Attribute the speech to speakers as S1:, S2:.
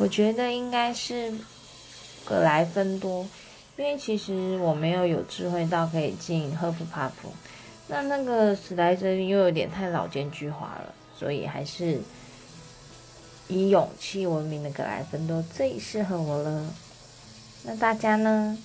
S1: 我觉得应该是格莱芬多，因为其实我没有有智慧到可以进赫夫帕夫，那那个史莱哲林又有点太老奸巨猾了，所以还是以勇气闻名的格莱芬多最适合我了。那大家呢？